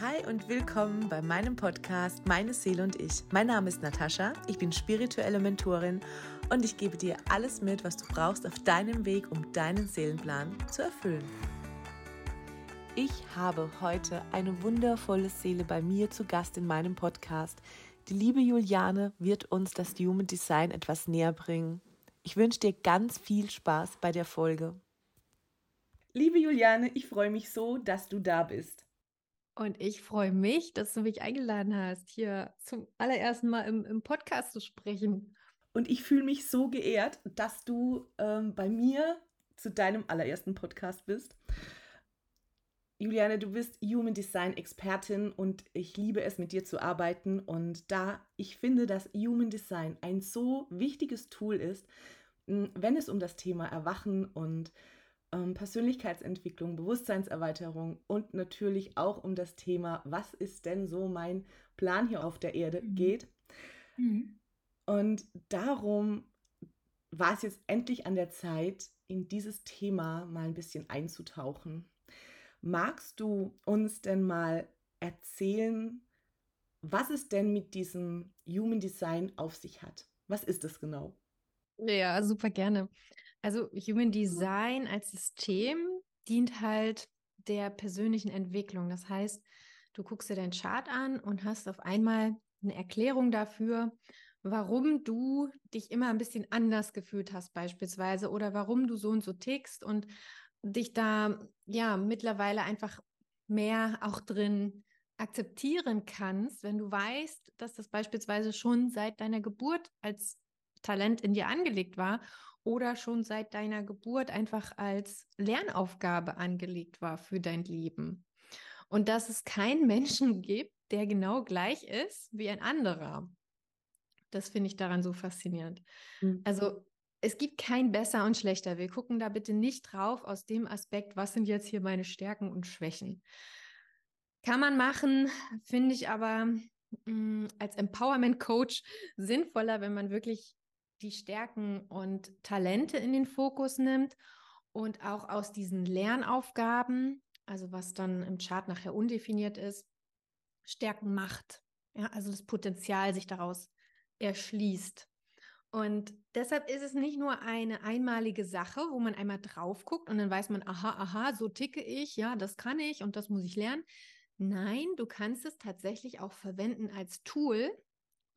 Hi und willkommen bei meinem Podcast Meine Seele und ich. Mein Name ist Natascha, ich bin spirituelle Mentorin und ich gebe dir alles mit, was du brauchst auf deinem Weg, um deinen Seelenplan zu erfüllen. Ich habe heute eine wundervolle Seele bei mir zu Gast in meinem Podcast. Die liebe Juliane wird uns das Human Design etwas näher bringen. Ich wünsche dir ganz viel Spaß bei der Folge. Liebe Juliane, ich freue mich so, dass du da bist. Und ich freue mich, dass du mich eingeladen hast, hier zum allerersten Mal im, im Podcast zu sprechen. Und ich fühle mich so geehrt, dass du ähm, bei mir zu deinem allerersten Podcast bist. Juliane, du bist Human Design Expertin und ich liebe es, mit dir zu arbeiten. Und da ich finde, dass Human Design ein so wichtiges Tool ist, wenn es um das Thema Erwachen und ähm, Persönlichkeitsentwicklung, Bewusstseinserweiterung und natürlich auch um das Thema, was ist denn so mein Plan hier auf der Erde mhm. geht. Mhm. Und darum war es jetzt endlich an der Zeit, in dieses Thema mal ein bisschen einzutauchen. Magst du uns denn mal erzählen, was es denn mit diesem Human Design auf sich hat? Was ist es genau? Ja, super gerne. Also Human Design als System dient halt der persönlichen Entwicklung. Das heißt, du guckst dir deinen Chart an und hast auf einmal eine Erklärung dafür, warum du dich immer ein bisschen anders gefühlt hast beispielsweise oder warum du so und so tickst und dich da ja mittlerweile einfach mehr auch drin akzeptieren kannst, wenn du weißt, dass das beispielsweise schon seit deiner Geburt als Talent in dir angelegt war oder schon seit deiner Geburt einfach als Lernaufgabe angelegt war für dein Leben. Und dass es keinen Menschen gibt, der genau gleich ist wie ein anderer. Das finde ich daran so faszinierend. Mhm. Also es gibt kein besser und schlechter. Wir gucken da bitte nicht drauf aus dem Aspekt, was sind jetzt hier meine Stärken und Schwächen. Kann man machen, finde ich aber mh, mm, als Empowerment Coach sinnvoller, wenn man wirklich die Stärken und Talente in den Fokus nimmt und auch aus diesen Lernaufgaben, also was dann im Chart nachher undefiniert ist, Stärken macht. Ja, also das Potenzial sich daraus erschließt. Und deshalb ist es nicht nur eine einmalige Sache, wo man einmal drauf guckt und dann weiß man, aha, aha, so ticke ich, ja, das kann ich und das muss ich lernen. Nein, du kannst es tatsächlich auch verwenden als Tool,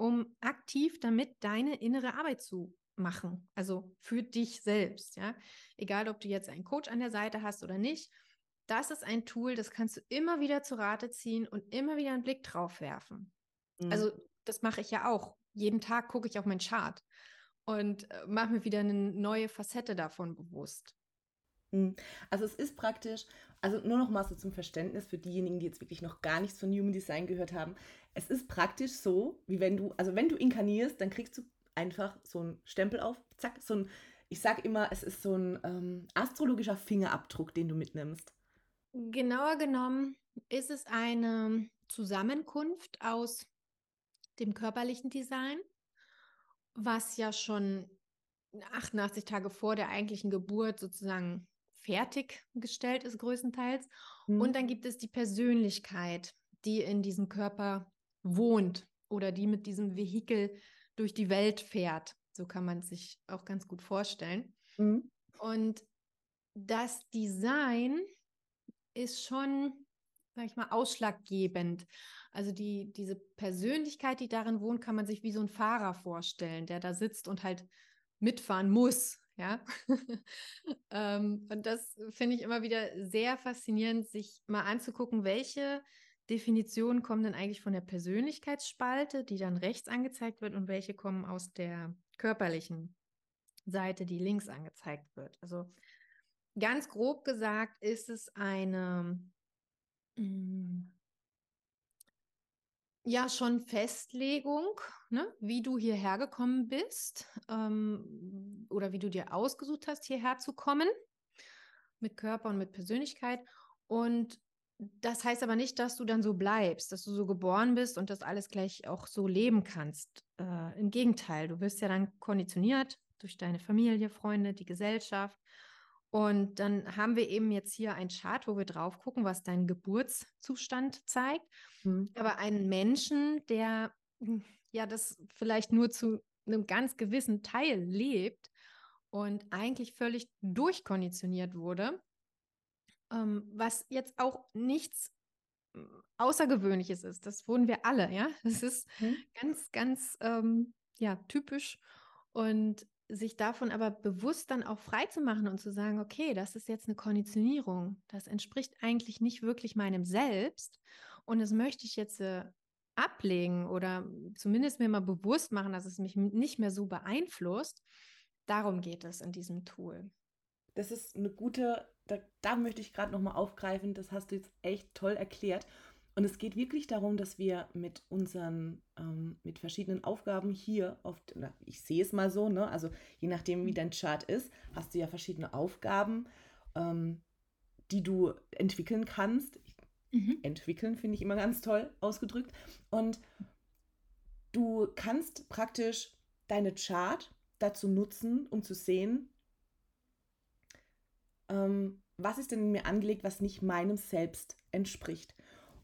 um aktiv damit deine innere Arbeit zu machen. Also für dich selbst, ja. Egal, ob du jetzt einen Coach an der Seite hast oder nicht. Das ist ein Tool, das kannst du immer wieder zu Rate ziehen und immer wieder einen Blick drauf werfen. Mhm. Also, das mache ich ja auch. Jeden Tag gucke ich auf meinen Chart und äh, mache mir wieder eine neue Facette davon bewusst. Mhm. Also es ist praktisch, also nur noch mal so zum Verständnis für diejenigen, die jetzt wirklich noch gar nichts von Human Design gehört haben. Es ist praktisch so, wie wenn du, also wenn du inkarnierst, dann kriegst du einfach so einen Stempel auf, zack, so ein, ich sage immer, es ist so ein ähm, astrologischer Fingerabdruck, den du mitnimmst. Genauer genommen ist es eine Zusammenkunft aus dem körperlichen Design, was ja schon 88 Tage vor der eigentlichen Geburt sozusagen fertiggestellt ist, größtenteils. Mhm. Und dann gibt es die Persönlichkeit, die in diesem Körper wohnt oder die mit diesem Vehikel durch die Welt fährt. So kann man sich auch ganz gut vorstellen. Mhm. Und das Design ist schon, sag ich mal, ausschlaggebend. Also die, diese Persönlichkeit, die darin wohnt, kann man sich wie so ein Fahrer vorstellen, der da sitzt und halt mitfahren muss. Ja, ähm, und das finde ich immer wieder sehr faszinierend, sich mal anzugucken, welche Definitionen kommen denn eigentlich von der Persönlichkeitsspalte, die dann rechts angezeigt wird, und welche kommen aus der körperlichen Seite, die links angezeigt wird. Also ganz grob gesagt ist es eine mh, mm, ja schon Festlegung, ne, wie du hierher gekommen bist ähm, oder wie du dir ausgesucht hast, hierher zu kommen mit Körper und mit Persönlichkeit. Und das heißt aber nicht, dass du dann so bleibst, dass du so geboren bist und das alles gleich auch so leben kannst. Äh, Im Gegenteil, du wirst ja dann konditioniert durch deine Familie, Freunde, die Gesellschaft. Und dann haben wir eben jetzt hier ein Chart, wo wir drauf gucken, was dein Geburtszustand zeigt. Mhm. Aber einen Menschen, der hm, ja das vielleicht nur zu einem ganz gewissen Teil lebt und eigentlich völlig durchkonditioniert wurde, ähm, was jetzt auch nichts hm, Außergewöhnliches ist. Das wurden wir alle, ja. Das ist mhm. ganz, ganz ähm, ja, typisch. Und sich davon aber bewusst dann auch frei zu machen und zu sagen, okay, das ist jetzt eine Konditionierung, das entspricht eigentlich nicht wirklich meinem Selbst und das möchte ich jetzt äh, ablegen oder zumindest mir mal bewusst machen, dass es mich nicht mehr so beeinflusst. Darum geht es in diesem Tool. Das ist eine gute, da, da möchte ich gerade nochmal aufgreifen, das hast du jetzt echt toll erklärt. Und es geht wirklich darum, dass wir mit unseren, ähm, mit verschiedenen Aufgaben hier oft, na, ich sehe es mal so, ne? Also je nachdem, wie dein Chart ist, hast du ja verschiedene Aufgaben, ähm, die du entwickeln kannst. Mhm. Entwickeln finde ich immer ganz toll ausgedrückt. Und du kannst praktisch deine Chart dazu nutzen, um zu sehen, ähm, was ist denn in mir angelegt, was nicht meinem Selbst entspricht.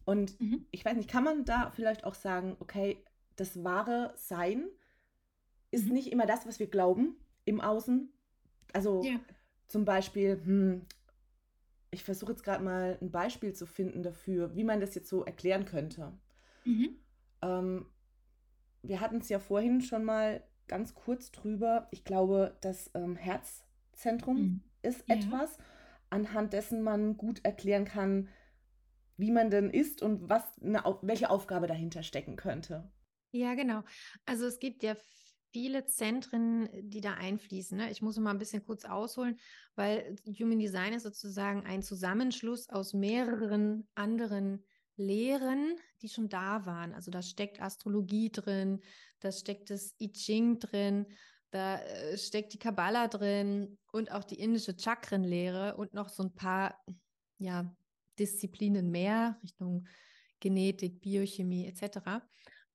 Und mhm. ich weiß nicht, kann man da vielleicht auch sagen, okay, das wahre Sein ist mhm. nicht immer das, was wir glauben im Außen. Also ja. zum Beispiel, hm, ich versuche jetzt gerade mal ein Beispiel zu finden dafür, wie man das jetzt so erklären könnte. Mhm. Ähm, wir hatten es ja vorhin schon mal ganz kurz drüber. Ich glaube, das ähm, Herzzentrum mhm. ist ja. etwas, anhand dessen man gut erklären kann, wie man denn ist und was eine, welche Aufgabe dahinter stecken könnte. Ja, genau. Also es gibt ja viele Zentren, die da einfließen. Ne? Ich muss mal ein bisschen kurz ausholen, weil Human Design ist sozusagen ein Zusammenschluss aus mehreren anderen Lehren, die schon da waren. Also da steckt Astrologie drin, da steckt das I Ching drin, da äh, steckt die Kabbala drin und auch die indische Chakrenlehre und noch so ein paar ja, Disziplinen mehr, Richtung Genetik, Biochemie etc.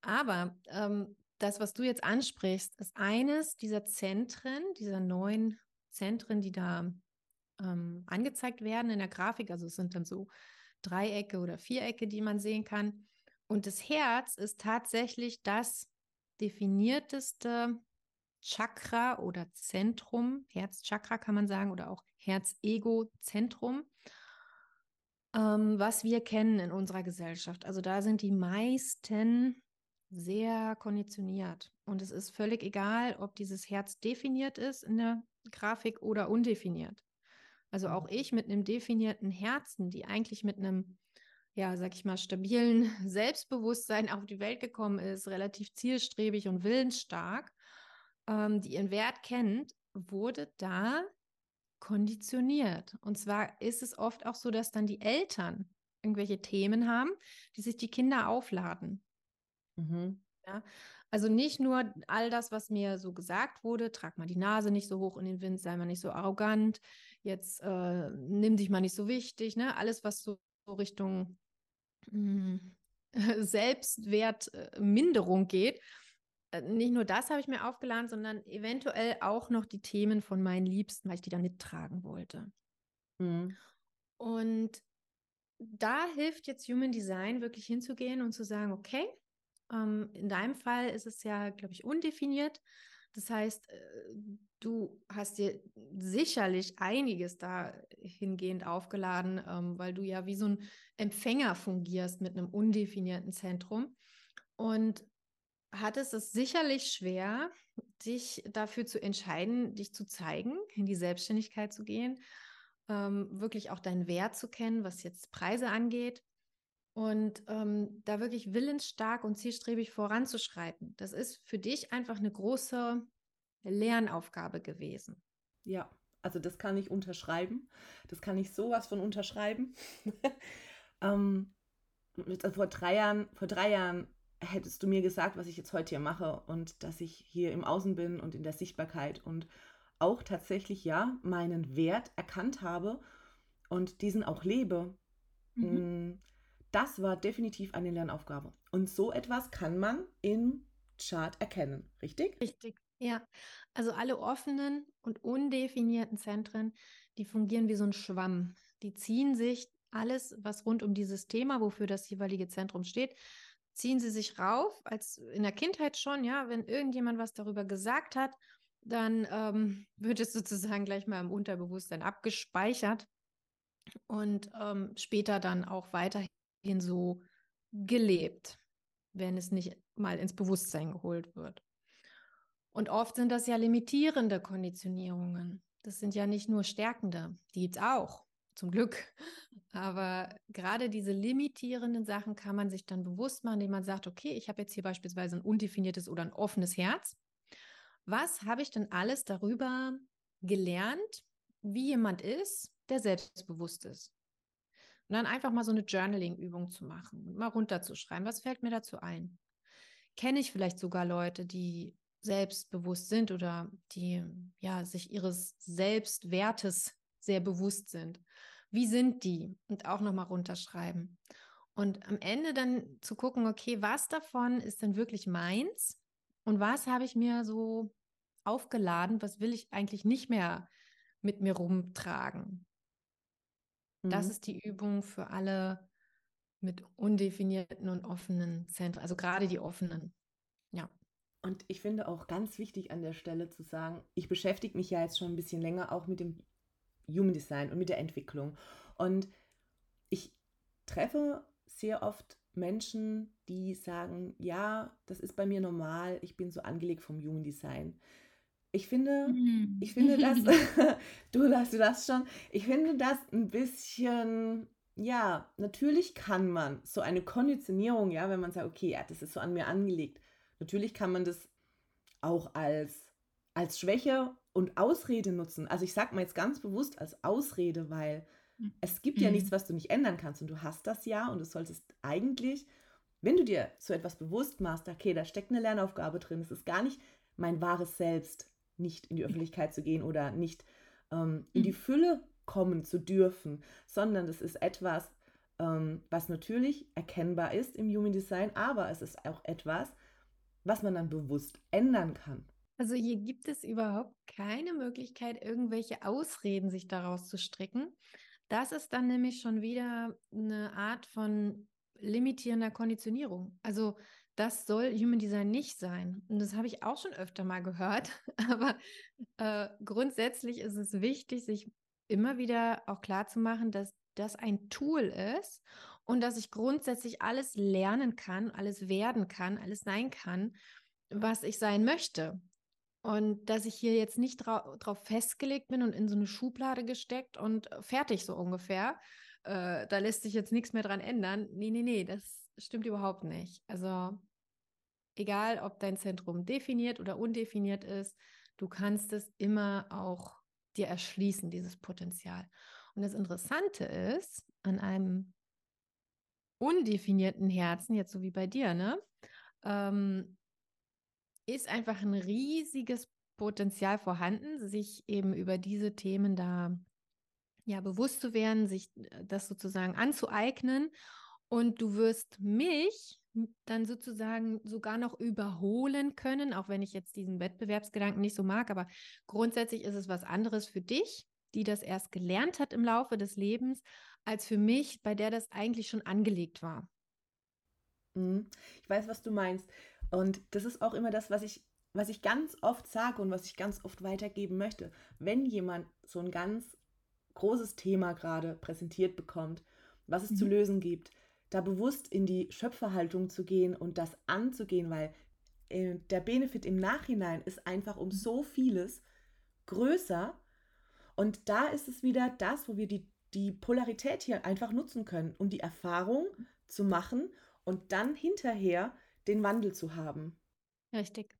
Aber ähm, das, was du jetzt ansprichst, ist eines dieser Zentren, dieser neuen Zentren, die da ähm, angezeigt werden in der Grafik. Also es sind dann so Dreiecke oder Vierecke, die man sehen kann. Und das Herz ist tatsächlich das definierteste Chakra oder Zentrum, Herzchakra kann man sagen, oder auch Herz-Ego-Zentrum ähm, was wir kennen in unserer Gesellschaft. Also da sind die meisten sehr konditioniert. Und es ist völlig egal, ob dieses Herz definiert ist in der Grafik oder undefiniert. Also auch mhm. ich mit einem definierten Herzen, die eigentlich mit einem, ja, sag ich mal, stabilen Selbstbewusstsein auf die Welt gekommen ist, relativ zielstrebig und willensstark, ähm, die ihren Wert kennt, wurde da konditioniert. Und zwar ist es oft auch so, dass dann die Eltern irgendwelche Themen haben, die sich die Kinder aufladen. Mhm. Ja, also nicht nur all das, was mir so gesagt wurde, trag mal die Nase nicht so hoch in den Wind, sei mal nicht so arrogant, jetzt äh, nimm dich mal nicht so wichtig, ne? Alles, was so, so Richtung mh, hm, Selbstwertminderung geht, nicht nur das habe ich mir aufgeladen, sondern eventuell auch noch die Themen von meinen Liebsten, weil ich die dann mittragen wollte. Mhm. Und da hilft jetzt Human Design wirklich hinzugehen und zu sagen, okay, ähm, in deinem Fall ist es ja, glaube ich, undefiniert. Das heißt, äh, du hast dir sicherlich einiges dahingehend aufgeladen, ähm, weil du ja wie so ein Empfänger fungierst mit einem undefinierten Zentrum. Und hattest es sicherlich schwer, dich dafür zu entscheiden, dich zu zeigen, in die Selbstständigkeit zu gehen, ähm, wirklich auch deinen Wert zu kennen, was jetzt Preise angeht und ähm, da wirklich willensstark und zielstrebig voranzuschreiten. Das ist für dich einfach eine große Lernaufgabe gewesen. Ja, also das kann ich unterschreiben. Das kann ich sowas von unterschreiben. ähm, vor drei Jahren, vor drei Jahren hättest du mir gesagt, was ich jetzt heute hier mache und dass ich hier im Außen bin und in der Sichtbarkeit und auch tatsächlich ja meinen Wert erkannt habe und diesen auch lebe. Mhm. Mm, das war definitiv eine Lernaufgabe. Und so etwas kann man im Chart erkennen, richtig? Richtig, ja. Also alle offenen und undefinierten Zentren, die fungieren wie so ein Schwamm. Die ziehen sich alles, was rund um dieses Thema, wofür das jeweilige Zentrum steht, ziehen sie sich rauf, als in der Kindheit schon, ja, wenn irgendjemand was darüber gesagt hat, dann ähm, wird es sozusagen gleich mal im Unterbewusstsein abgespeichert und ähm, später dann auch weiterhin so gelebt, wenn es nicht mal ins Bewusstsein geholt wird. Und oft sind das ja limitierende Konditionierungen. Das sind ja nicht nur stärkende, die gibt es auch, zum Glück. Aber gerade diese limitierenden Sachen kann man sich dann bewusst machen, indem man sagt, okay, ich habe jetzt hier beispielsweise ein undefiniertes oder ein offenes Herz. Was habe ich denn alles darüber gelernt, wie jemand ist, der selbstbewusst ist? Und dann einfach mal so eine Journaling-Übung zu machen, mal runterzuschreiben, was fällt mir dazu ein? Kenne ich vielleicht sogar Leute, die selbstbewusst sind oder die ja sich ihres Selbstwertes sehr bewusst sind. Wie sind die? Und auch nochmal runterschreiben. Und am Ende dann zu gucken, okay, was davon ist denn wirklich meins? Und was habe ich mir so aufgeladen? Was will ich eigentlich nicht mehr mit mir rumtragen? Mhm. Das ist die Übung für alle mit undefinierten und offenen Zentren, also gerade die offenen. Ja. Und ich finde auch ganz wichtig an der Stelle zu sagen, ich beschäftige mich ja jetzt schon ein bisschen länger auch mit dem Human Design und mit der Entwicklung. Und ich treffe sehr oft Menschen, die sagen, ja, das ist bei mir normal, ich bin so angelegt vom Human Design. Ich finde, mhm. ich finde das, du hast du das schon, ich finde das ein bisschen, ja, natürlich kann man so eine Konditionierung, ja, wenn man sagt, okay, ja, das ist so an mir angelegt, Natürlich kann man das auch als, als Schwäche und Ausrede nutzen. Also ich sage mal jetzt ganz bewusst als Ausrede, weil mhm. es gibt ja mhm. nichts, was du nicht ändern kannst und du hast das ja und du solltest eigentlich, wenn du dir so etwas bewusst machst, okay, da steckt eine Lernaufgabe drin, es ist gar nicht mein wahres Selbst, nicht in die Öffentlichkeit zu gehen oder nicht ähm, in die mhm. Fülle kommen zu dürfen, sondern das ist etwas, ähm, was natürlich erkennbar ist im Human Design, aber es ist auch etwas, was man dann bewusst ändern kann. Also hier gibt es überhaupt keine Möglichkeit, irgendwelche Ausreden sich daraus zu stricken. Das ist dann nämlich schon wieder eine Art von limitierender Konditionierung. Also das soll Human Design nicht sein. Und das habe ich auch schon öfter mal gehört. Aber äh, grundsätzlich ist es wichtig, sich immer wieder auch klar zu machen, dass das ein Tool ist und dass ich grundsätzlich alles lernen kann, alles werden kann, alles sein kann, was ich sein möchte. Und dass ich hier jetzt nicht dra drauf festgelegt bin und in so eine Schublade gesteckt und fertig so ungefähr. Äh, da lässt sich jetzt nichts mehr dran ändern. Nee, nee, nee, das stimmt überhaupt nicht. Also egal, ob dein Zentrum definiert oder undefiniert ist, du kannst es immer auch dir erschließen, dieses Potenzial. Und das Interessante ist, an einem undefinierten Herzen, jetzt so wie bei dir, ne, ähm, ist einfach ein riesiges Potenzial vorhanden, sich eben über diese Themen da ja bewusst zu werden, sich äh, das sozusagen anzueignen. Und du wirst mich dann sozusagen sogar noch überholen können, auch wenn ich jetzt diesen Wettbewerbsgedanken nicht so mag, aber grundsätzlich ist es was anderes für dich, die das erst gelernt hat im Laufe des Lebens, als für mich, bei der das eigentlich schon angelegt war. Mhm. Ich weiß, was du meinst. Und das ist auch immer das, was ich, was ich ganz oft sage und was ich ganz oft weitergeben möchte. Wenn jemand so ein ganz großes Thema gerade präsentiert bekommt, was es mhm. zu lösen gibt, da bewusst in die Schöpferhaltung zu gehen und das anzugehen, weil äh, der Benefit im Nachhinein ist einfach um mhm. so vieles größer. Und da ist es wieder das, wo wir die die Polarität hier einfach nutzen können, um die Erfahrung zu machen und dann hinterher den Wandel zu haben. Richtig.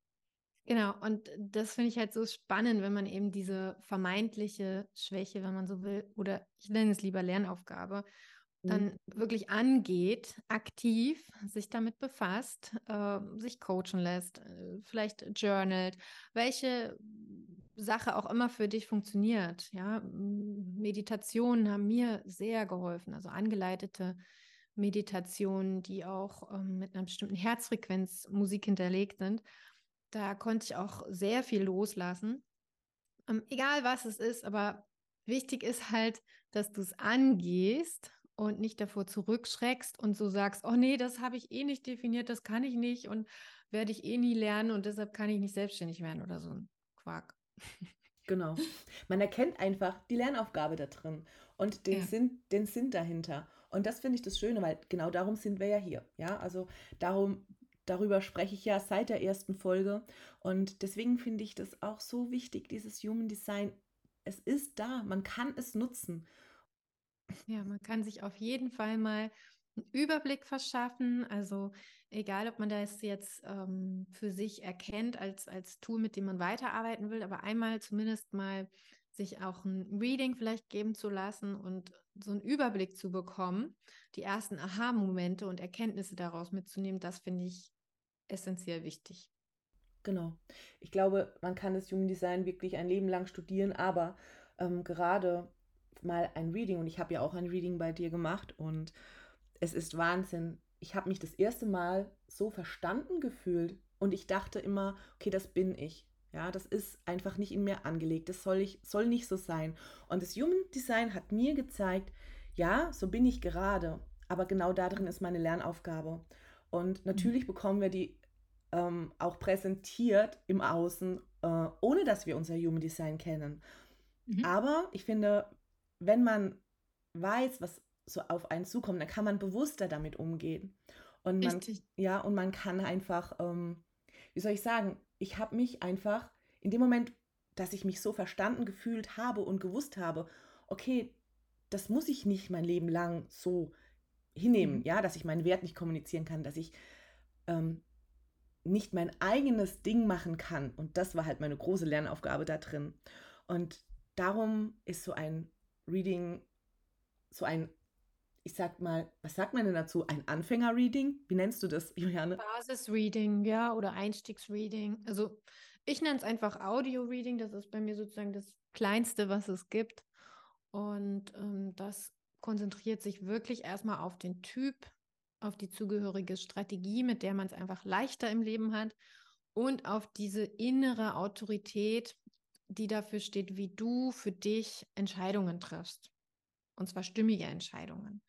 Genau, und das finde ich halt so spannend, wenn man eben diese vermeintliche Schwäche, wenn man so will, oder ich nenne es lieber Lernaufgabe, dann mhm. wirklich angeht, aktiv sich damit befasst, äh, sich coachen lässt, äh, vielleicht journalt, welche Sache auch immer für dich funktioniert. Ja, Meditationen haben mir sehr geholfen, also angeleitete Meditationen, die auch ähm, mit einer bestimmten Herzfrequenz Musik hinterlegt sind. Da konnte ich auch sehr viel loslassen. Ähm, egal was es ist, aber wichtig ist halt, dass du es angehst und nicht davor zurückschreckst und so sagst, oh nee, das habe ich eh nicht definiert, das kann ich nicht und werde ich eh nie lernen und deshalb kann ich nicht selbstständig werden oder so ein Quark. Genau. Man erkennt einfach die Lernaufgabe da drin und den, ja. Sinn, den Sinn dahinter. Und das finde ich das Schöne, weil genau darum sind wir ja hier. Ja, also darum, darüber spreche ich ja seit der ersten Folge. Und deswegen finde ich das auch so wichtig, dieses Human Design. Es ist da, man kann es nutzen. Ja, man kann sich auf jeden Fall mal einen Überblick verschaffen. Also egal, ob man das jetzt ähm, für sich erkennt als, als Tool, mit dem man weiterarbeiten will, aber einmal zumindest mal sich auch ein Reading vielleicht geben zu lassen und so einen Überblick zu bekommen, die ersten Aha-Momente und Erkenntnisse daraus mitzunehmen, das finde ich essentiell wichtig. Genau. Ich glaube, man kann das Human Design wirklich ein Leben lang studieren, aber ähm, gerade mal ein Reading, und ich habe ja auch ein Reading bei dir gemacht und es ist Wahnsinn. Ich habe mich das erste Mal so verstanden gefühlt und ich dachte immer, okay, das bin ich. Ja, das ist einfach nicht in mir angelegt. Das soll, ich, soll nicht so sein. Und das Human Design hat mir gezeigt, ja, so bin ich gerade. Aber genau darin ist meine Lernaufgabe. Und mhm. natürlich bekommen wir die ähm, auch präsentiert im Außen, äh, ohne dass wir unser Human Design kennen. Mhm. Aber ich finde, wenn man weiß, was so auf einen zukommt, dann kann man bewusster damit umgehen. Und man, Richtig. ja, und man kann einfach, ähm, wie soll ich sagen, ich habe mich einfach in dem Moment, dass ich mich so verstanden gefühlt habe und gewusst habe, okay, das muss ich nicht mein Leben lang so hinnehmen, mhm. ja, dass ich meinen Wert nicht kommunizieren kann, dass ich ähm, nicht mein eigenes Ding machen kann. Und das war halt meine große Lernaufgabe da drin. Und darum ist so ein Reading, so ein ich sag mal, was sagt man denn dazu? Ein Anfänger-Reading? Wie nennst du das, Juliane? Basis-Reading, ja, oder Einstiegs-Reading. Also ich nenne es einfach Audio-Reading. Das ist bei mir sozusagen das Kleinste, was es gibt. Und ähm, das konzentriert sich wirklich erstmal auf den Typ, auf die zugehörige Strategie, mit der man es einfach leichter im Leben hat und auf diese innere Autorität, die dafür steht, wie du für dich Entscheidungen triffst. Und zwar stimmige Entscheidungen.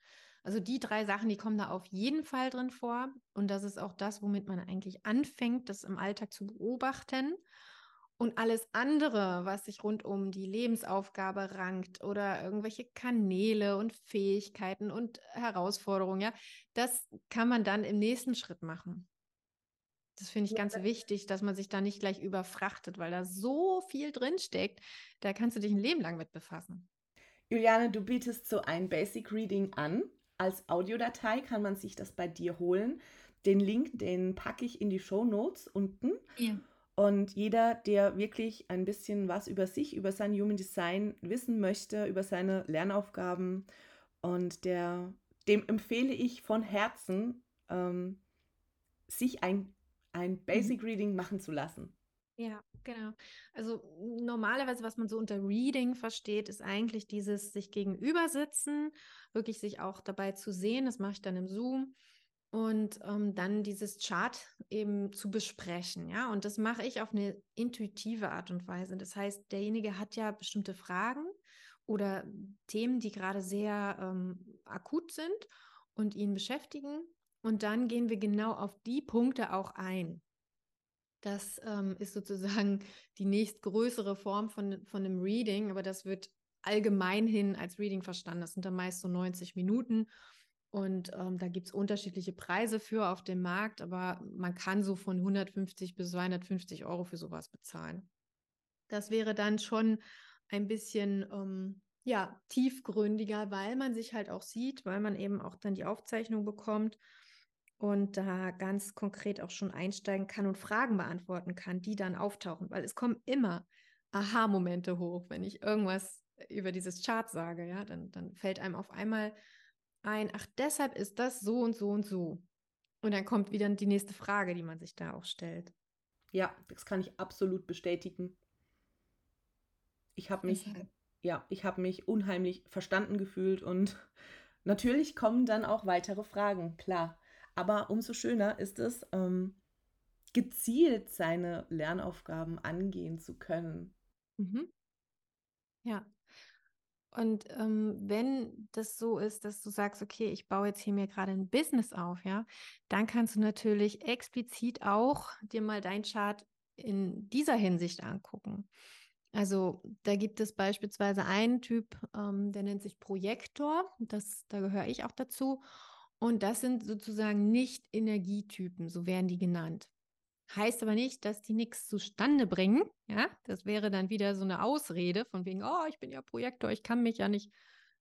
Also die drei Sachen, die kommen da auf jeden Fall drin vor. Und das ist auch das, womit man eigentlich anfängt, das im Alltag zu beobachten. Und alles andere, was sich rund um die Lebensaufgabe rankt oder irgendwelche Kanäle und Fähigkeiten und Herausforderungen, ja, das kann man dann im nächsten Schritt machen. Das finde ich ganz wichtig, dass man sich da nicht gleich überfrachtet, weil da so viel drinsteckt. Da kannst du dich ein Leben lang mit befassen. Juliane, du bietest so ein Basic Reading an. Als Audiodatei kann man sich das bei dir holen. Den Link, den packe ich in die Show Notes unten. Ja. Und jeder, der wirklich ein bisschen was über sich, über sein Human Design wissen möchte, über seine Lernaufgaben und der, dem empfehle ich von Herzen, ähm, sich ein, ein mhm. Basic Reading machen zu lassen. Ja, genau. Also normalerweise, was man so unter Reading versteht, ist eigentlich dieses sich gegenüber sitzen, wirklich sich auch dabei zu sehen. Das mache ich dann im Zoom und ähm, dann dieses Chart eben zu besprechen. Ja, und das mache ich auf eine intuitive Art und Weise. Das heißt, derjenige hat ja bestimmte Fragen oder Themen, die gerade sehr ähm, akut sind und ihn beschäftigen. Und dann gehen wir genau auf die Punkte auch ein. Das ähm, ist sozusagen die nächstgrößere Form von, von einem Reading, aber das wird allgemein hin als Reading verstanden. Das sind dann meist so 90 Minuten. Und ähm, da gibt es unterschiedliche Preise für auf dem Markt, aber man kann so von 150 bis 250 Euro für sowas bezahlen. Das wäre dann schon ein bisschen ähm, ja, tiefgründiger, weil man sich halt auch sieht, weil man eben auch dann die Aufzeichnung bekommt und da ganz konkret auch schon einsteigen kann und Fragen beantworten kann, die dann auftauchen, weil es kommen immer Aha-Momente hoch, wenn ich irgendwas über dieses Chart sage, ja, dann, dann fällt einem auf einmal ein, ach, deshalb ist das so und so und so. Und dann kommt wieder die nächste Frage, die man sich da auch stellt. Ja, das kann ich absolut bestätigen. Ich habe mich, Deshalb. ja, ich habe mich unheimlich verstanden gefühlt und natürlich kommen dann auch weitere Fragen, klar. Aber umso schöner ist es, ähm, gezielt seine Lernaufgaben angehen zu können. Mhm. Ja. Und ähm, wenn das so ist, dass du sagst, okay, ich baue jetzt hier mir gerade ein Business auf, ja, dann kannst du natürlich explizit auch dir mal dein Chart in dieser Hinsicht angucken. Also da gibt es beispielsweise einen Typ, ähm, der nennt sich Projektor. Das, da gehöre ich auch dazu. Und das sind sozusagen nicht Energietypen, so werden die genannt. Heißt aber nicht, dass die nichts zustande bringen. Ja, das wäre dann wieder so eine Ausrede von wegen, oh, ich bin ja Projektor, ich kann mich ja nicht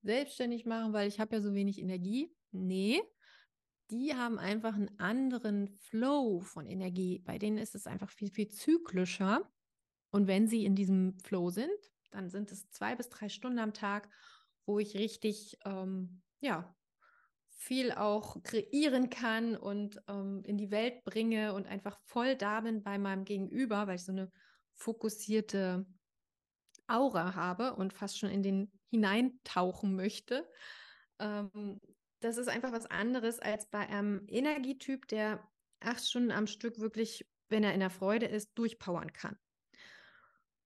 selbstständig machen, weil ich habe ja so wenig Energie. Nee, die haben einfach einen anderen Flow von Energie. Bei denen ist es einfach viel, viel zyklischer. Und wenn sie in diesem Flow sind, dann sind es zwei bis drei Stunden am Tag, wo ich richtig, ähm, ja, viel auch kreieren kann und ähm, in die Welt bringe und einfach voll da bin bei meinem Gegenüber, weil ich so eine fokussierte Aura habe und fast schon in den hineintauchen möchte. Ähm, das ist einfach was anderes als bei einem Energietyp, der acht Stunden am Stück wirklich, wenn er in der Freude ist, durchpowern kann.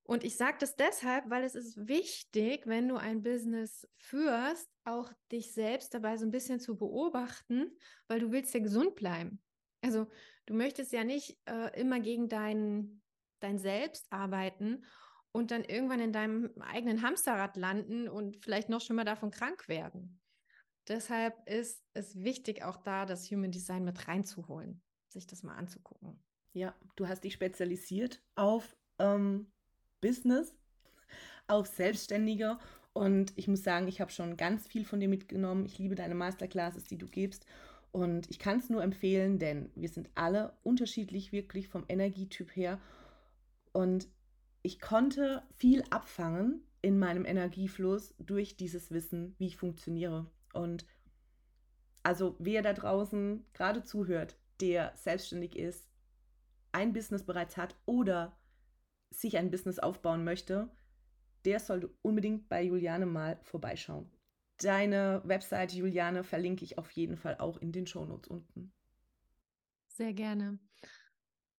Und ich sage das deshalb, weil es ist wichtig, wenn du ein Business führst, auch dich selbst dabei so ein bisschen zu beobachten, weil du willst ja gesund bleiben. Also du möchtest ja nicht äh, immer gegen dein, dein Selbst arbeiten und dann irgendwann in deinem eigenen Hamsterrad landen und vielleicht noch schon mal davon krank werden. Deshalb ist es wichtig, auch da das Human Design mit reinzuholen, sich das mal anzugucken. Ja, du hast dich spezialisiert auf ähm, Business, auf Selbstständiger. Und ich muss sagen, ich habe schon ganz viel von dir mitgenommen. Ich liebe deine Masterclasses, die du gibst. Und ich kann es nur empfehlen, denn wir sind alle unterschiedlich, wirklich vom Energietyp her. Und ich konnte viel abfangen in meinem Energiefluss durch dieses Wissen, wie ich funktioniere. Und also wer da draußen gerade zuhört, der selbstständig ist, ein Business bereits hat oder sich ein Business aufbauen möchte, der sollte unbedingt bei Juliane mal vorbeischauen. Deine Website, Juliane, verlinke ich auf jeden Fall auch in den Shownotes unten. Sehr gerne.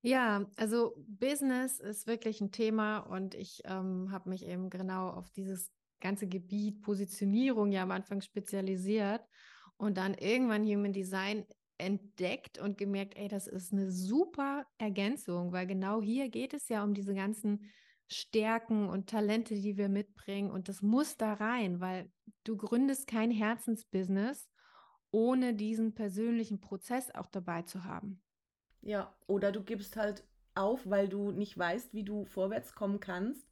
Ja, also Business ist wirklich ein Thema und ich ähm, habe mich eben genau auf dieses ganze Gebiet Positionierung ja am Anfang spezialisiert und dann irgendwann Human Design entdeckt und gemerkt, ey, das ist eine super Ergänzung, weil genau hier geht es ja um diese ganzen Stärken und Talente, die wir mitbringen und das muss da rein, weil du gründest kein Herzensbusiness, ohne diesen persönlichen Prozess auch dabei zu haben. Ja, oder du gibst halt auf, weil du nicht weißt, wie du vorwärts kommen kannst,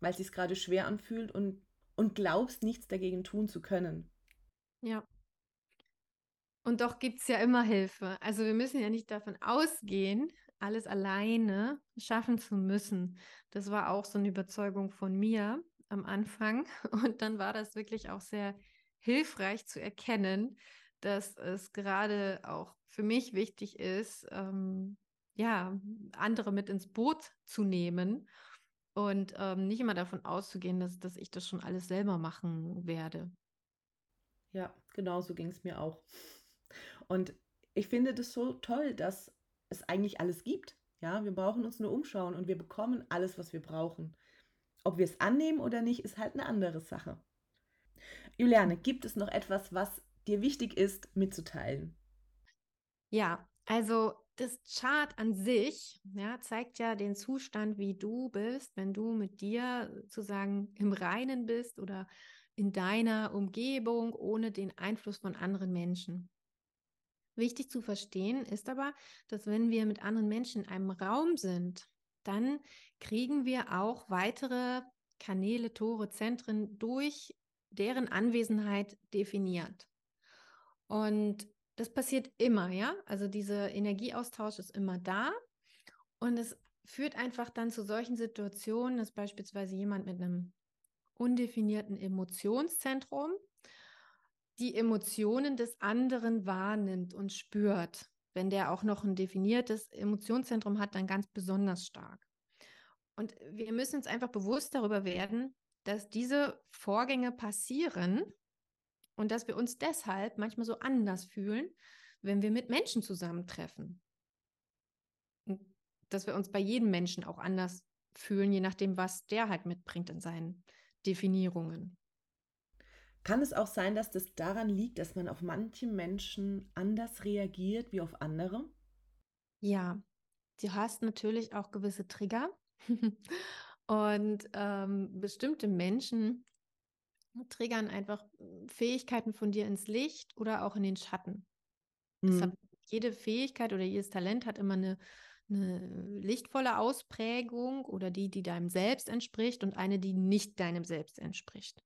weil es sich gerade schwer anfühlt und, und glaubst, nichts dagegen tun zu können. Ja, und doch gibt es ja immer Hilfe. Also wir müssen ja nicht davon ausgehen, alles alleine schaffen zu müssen. Das war auch so eine Überzeugung von mir am Anfang. Und dann war das wirklich auch sehr hilfreich zu erkennen, dass es gerade auch für mich wichtig ist, ähm, ja, andere mit ins Boot zu nehmen und ähm, nicht immer davon auszugehen, dass, dass ich das schon alles selber machen werde. Ja, genau so ging es mir auch. Und ich finde das so toll, dass es eigentlich alles gibt. Ja, wir brauchen uns nur umschauen und wir bekommen alles, was wir brauchen. Ob wir es annehmen oder nicht, ist halt eine andere Sache. Juliane, gibt es noch etwas, was dir wichtig ist, mitzuteilen? Ja, also das Chart an sich ja, zeigt ja den Zustand, wie du bist, wenn du mit dir sozusagen im Reinen bist oder in deiner Umgebung ohne den Einfluss von anderen Menschen. Wichtig zu verstehen ist aber, dass wenn wir mit anderen Menschen in einem Raum sind, dann kriegen wir auch weitere Kanäle, Tore, Zentren durch deren Anwesenheit definiert. Und das passiert immer, ja? Also dieser Energieaustausch ist immer da und es führt einfach dann zu solchen Situationen, dass beispielsweise jemand mit einem undefinierten Emotionszentrum die Emotionen des anderen wahrnimmt und spürt. Wenn der auch noch ein definiertes Emotionszentrum hat, dann ganz besonders stark. Und wir müssen uns einfach bewusst darüber werden, dass diese Vorgänge passieren und dass wir uns deshalb manchmal so anders fühlen, wenn wir mit Menschen zusammentreffen. Und dass wir uns bei jedem Menschen auch anders fühlen, je nachdem, was der halt mitbringt in seinen Definierungen. Kann es auch sein, dass das daran liegt, dass man auf manche Menschen anders reagiert wie auf andere? Ja, du hast natürlich auch gewisse Trigger und ähm, bestimmte Menschen triggern einfach Fähigkeiten von dir ins Licht oder auch in den Schatten. Deshalb Mhm. jede Fähigkeit oder jedes Talent hat immer eine, eine lichtvolle Ausprägung oder die, die deinem Selbst entspricht und eine, die nicht deinem Selbst entspricht.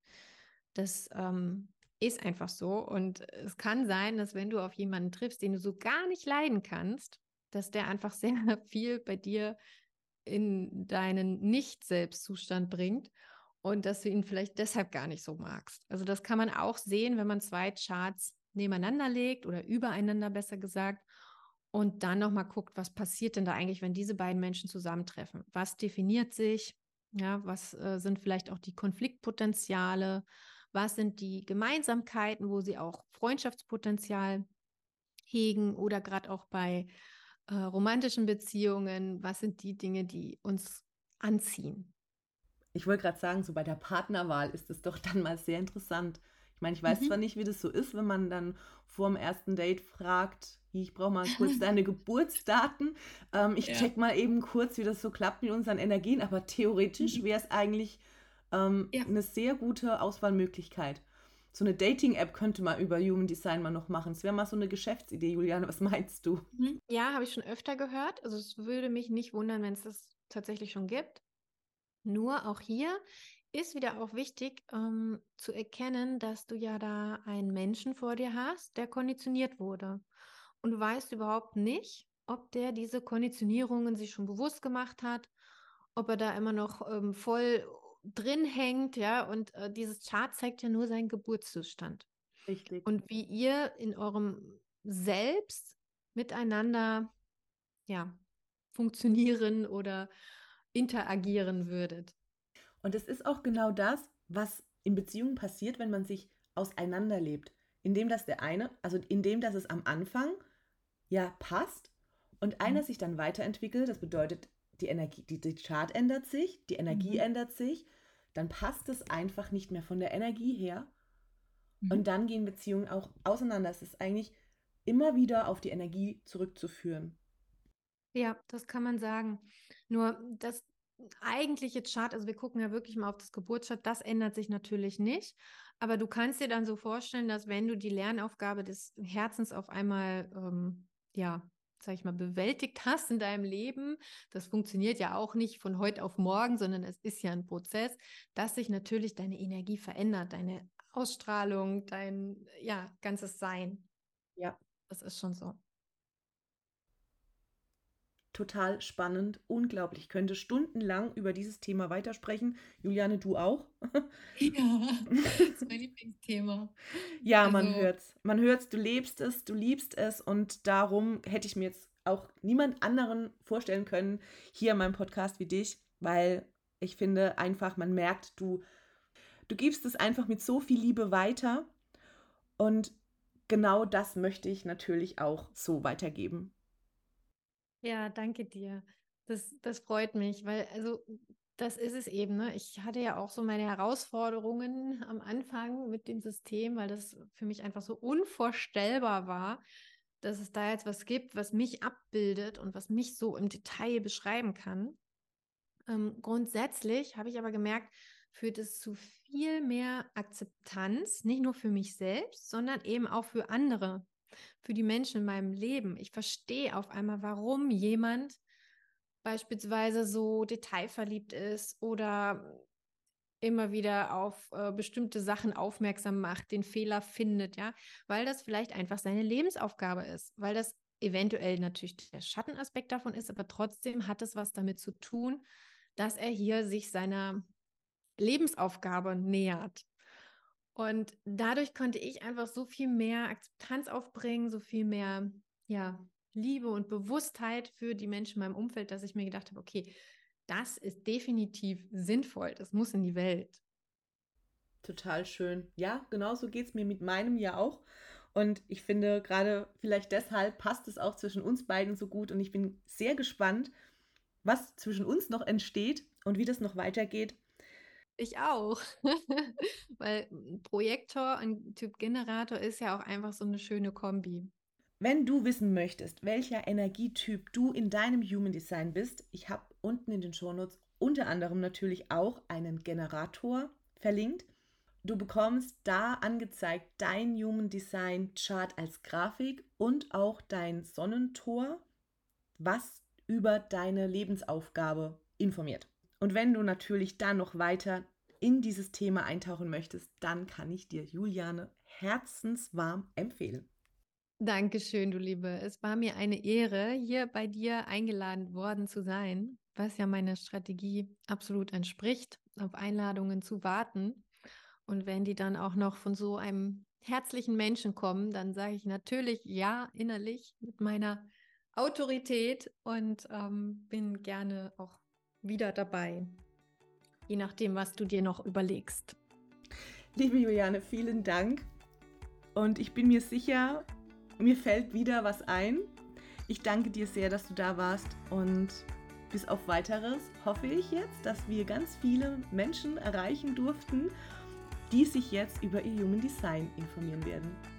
Das ähm, ist einfach so. Und es kann sein, dass wenn du auf jemanden triffst, den du so gar nicht leiden kannst, dass der einfach sehr viel bei dir in deinen Nicht-Selbstzustand bringt und dass du ihn vielleicht deshalb gar nicht so magst. Also das kann man auch sehen, wenn man zwei Charts nebeneinander legt oder übereinander besser gesagt und dann nochmal guckt, was passiert denn da eigentlich, wenn diese beiden Menschen zusammentreffen? Was definiert sich? Ja, was äh, sind vielleicht auch die Konfliktpotenziale? Was sind die Gemeinsamkeiten, wo sie auch Freundschaftspotenzial hegen oder gerade auch bei äh, romantischen Beziehungen? Was sind die Dinge, die uns anziehen? Ich wollte gerade sagen, so bei der Partnerwahl ist es doch dann mal sehr interessant. Ich meine, ich weiß Mhm. zwar nicht, wie das so ist, wenn man dann vor dem ersten Date fragt, ich brauche mal kurz deine Geburtsdaten. Ähm, ich Ja. check mal eben kurz, wie das so klappt mit unseren Energien, aber theoretisch Mhm. wäre es eigentlich ähm, Ja. eine sehr gute Auswahlmöglichkeit. So eine Dating-App könnte man über Human Design mal noch machen. Es wäre mal so eine Geschäftsidee, Juliane. Was meinst du? Mhm. Ja, habe ich schon öfter gehört. Also es würde mich nicht wundern, wenn es das tatsächlich schon gibt. Nur auch hier ist wieder auch wichtig ähm, zu erkennen, dass du ja da einen Menschen vor dir hast, der konditioniert wurde. Und du weißt überhaupt nicht, ob der diese Konditionierungen sich schon bewusst gemacht hat, ob er da immer noch ähm, voll drin hängt, ja. Und äh, dieses Chart zeigt ja nur seinen Geburtszustand. Richtig. Und wie ihr in eurem Selbst miteinander, ja, funktionieren oder interagieren würdet. Und es ist auch genau das, was in Beziehungen passiert, wenn man sich auseinanderlebt. Indem das der eine, also indem dass es am Anfang ja passt und einer sich dann weiterentwickelt, das bedeutet, die Energie, die, die Chart ändert sich, die Energie Mhm. ändert sich, dann passt es einfach nicht mehr von der Energie her. Mhm. Und dann gehen Beziehungen auch auseinander. Es ist eigentlich immer wieder auf die Energie zurückzuführen. Ja, das kann man sagen. Nur das eigentliche Chart, also wir gucken ja wirklich mal auf das Geburtschart, das ändert sich natürlich nicht. Aber du kannst dir dann so vorstellen, dass wenn du die Lernaufgabe des Herzens auf einmal, ähm, ja, sag ich mal, bewältigt hast in deinem Leben, das funktioniert ja auch nicht von heute auf morgen, sondern es ist ja ein Prozess, dass sich natürlich deine Energie verändert, deine Ausstrahlung, dein, ja, ganzes Sein. Ja. Das ist schon so. Total spannend, unglaublich. Ich könnte stundenlang über dieses Thema weitersprechen. Juliane, du auch? Ja, das ist mein Lieblingsthema. Ja, man Also- hört's. Man hört's, du lebst es, du liebst es und darum hätte ich mir jetzt auch niemand anderen vorstellen können hier in meinem Podcast wie dich, weil ich finde einfach, man merkt, du, du gibst es einfach mit so viel Liebe weiter und genau das möchte ich natürlich auch so weitergeben. Ja, danke dir. Das, das freut mich, weil also das ist es eben. Ne? Ich hatte ja auch so meine Herausforderungen am Anfang mit dem System, weil das für mich einfach so unvorstellbar war, dass es da jetzt was gibt, was mich abbildet und was mich so im Detail beschreiben kann. Ähm, grundsätzlich habe ich aber gemerkt, führt es zu viel mehr Akzeptanz, nicht nur für mich selbst, sondern eben auch für andere, für die Menschen in meinem Leben. Ich verstehe auf einmal, warum jemand beispielsweise so detailverliebt ist oder immer wieder auf äh, bestimmte Sachen aufmerksam macht, den Fehler findet, ja, weil das vielleicht einfach seine Lebensaufgabe ist, weil das eventuell natürlich der Schattenaspekt davon ist, aber trotzdem hat es was damit zu tun, dass er hier sich seiner Lebensaufgabe nähert. Und dadurch konnte ich einfach so viel mehr Akzeptanz aufbringen, so viel mehr, ja, Liebe und Bewusstheit für die Menschen in meinem Umfeld, dass ich mir gedacht habe, okay, das ist definitiv sinnvoll, das muss in die Welt. Total schön. Ja, genau so geht es mir mit meinem ja auch. Und ich finde, gerade vielleicht deshalb passt es auch zwischen uns beiden so gut. Und ich bin sehr gespannt, was zwischen uns noch entsteht und wie das noch weitergeht. Ich auch. Weil ein Projektor und Typ Generator ist ja auch einfach so eine schöne Kombi. Wenn du wissen möchtest, welcher Energietyp du in deinem Human Design bist, ich habe unten in den Shownotes unter anderem natürlich auch einen Generator verlinkt. Du bekommst da angezeigt dein Human Design Chart als Grafik und auch dein Sonnentor, was über deine Lebensaufgabe informiert. Und wenn du natürlich dann noch weiter in dieses Thema eintauchen möchtest, dann kann ich dir Juliane herzenswarm empfehlen. Dankeschön, du Liebe. Es war mir eine Ehre, hier bei dir eingeladen worden zu sein, was ja meiner Strategie absolut entspricht, auf Einladungen zu warten. Und wenn die dann auch noch von so einem herzlichen Menschen kommen, dann sage ich natürlich ja innerlich mit meiner Autorität und ähm, bin gerne auch wieder dabei. Je nachdem, was du dir noch überlegst. Liebe Juliane, vielen Dank. Und ich bin mir sicher, mir fällt wieder was ein. Ich danke dir sehr, dass du da warst und bis auf weiteres hoffe ich jetzt, dass wir ganz viele Menschen erreichen durften, die sich jetzt über ihr Human Design informieren werden.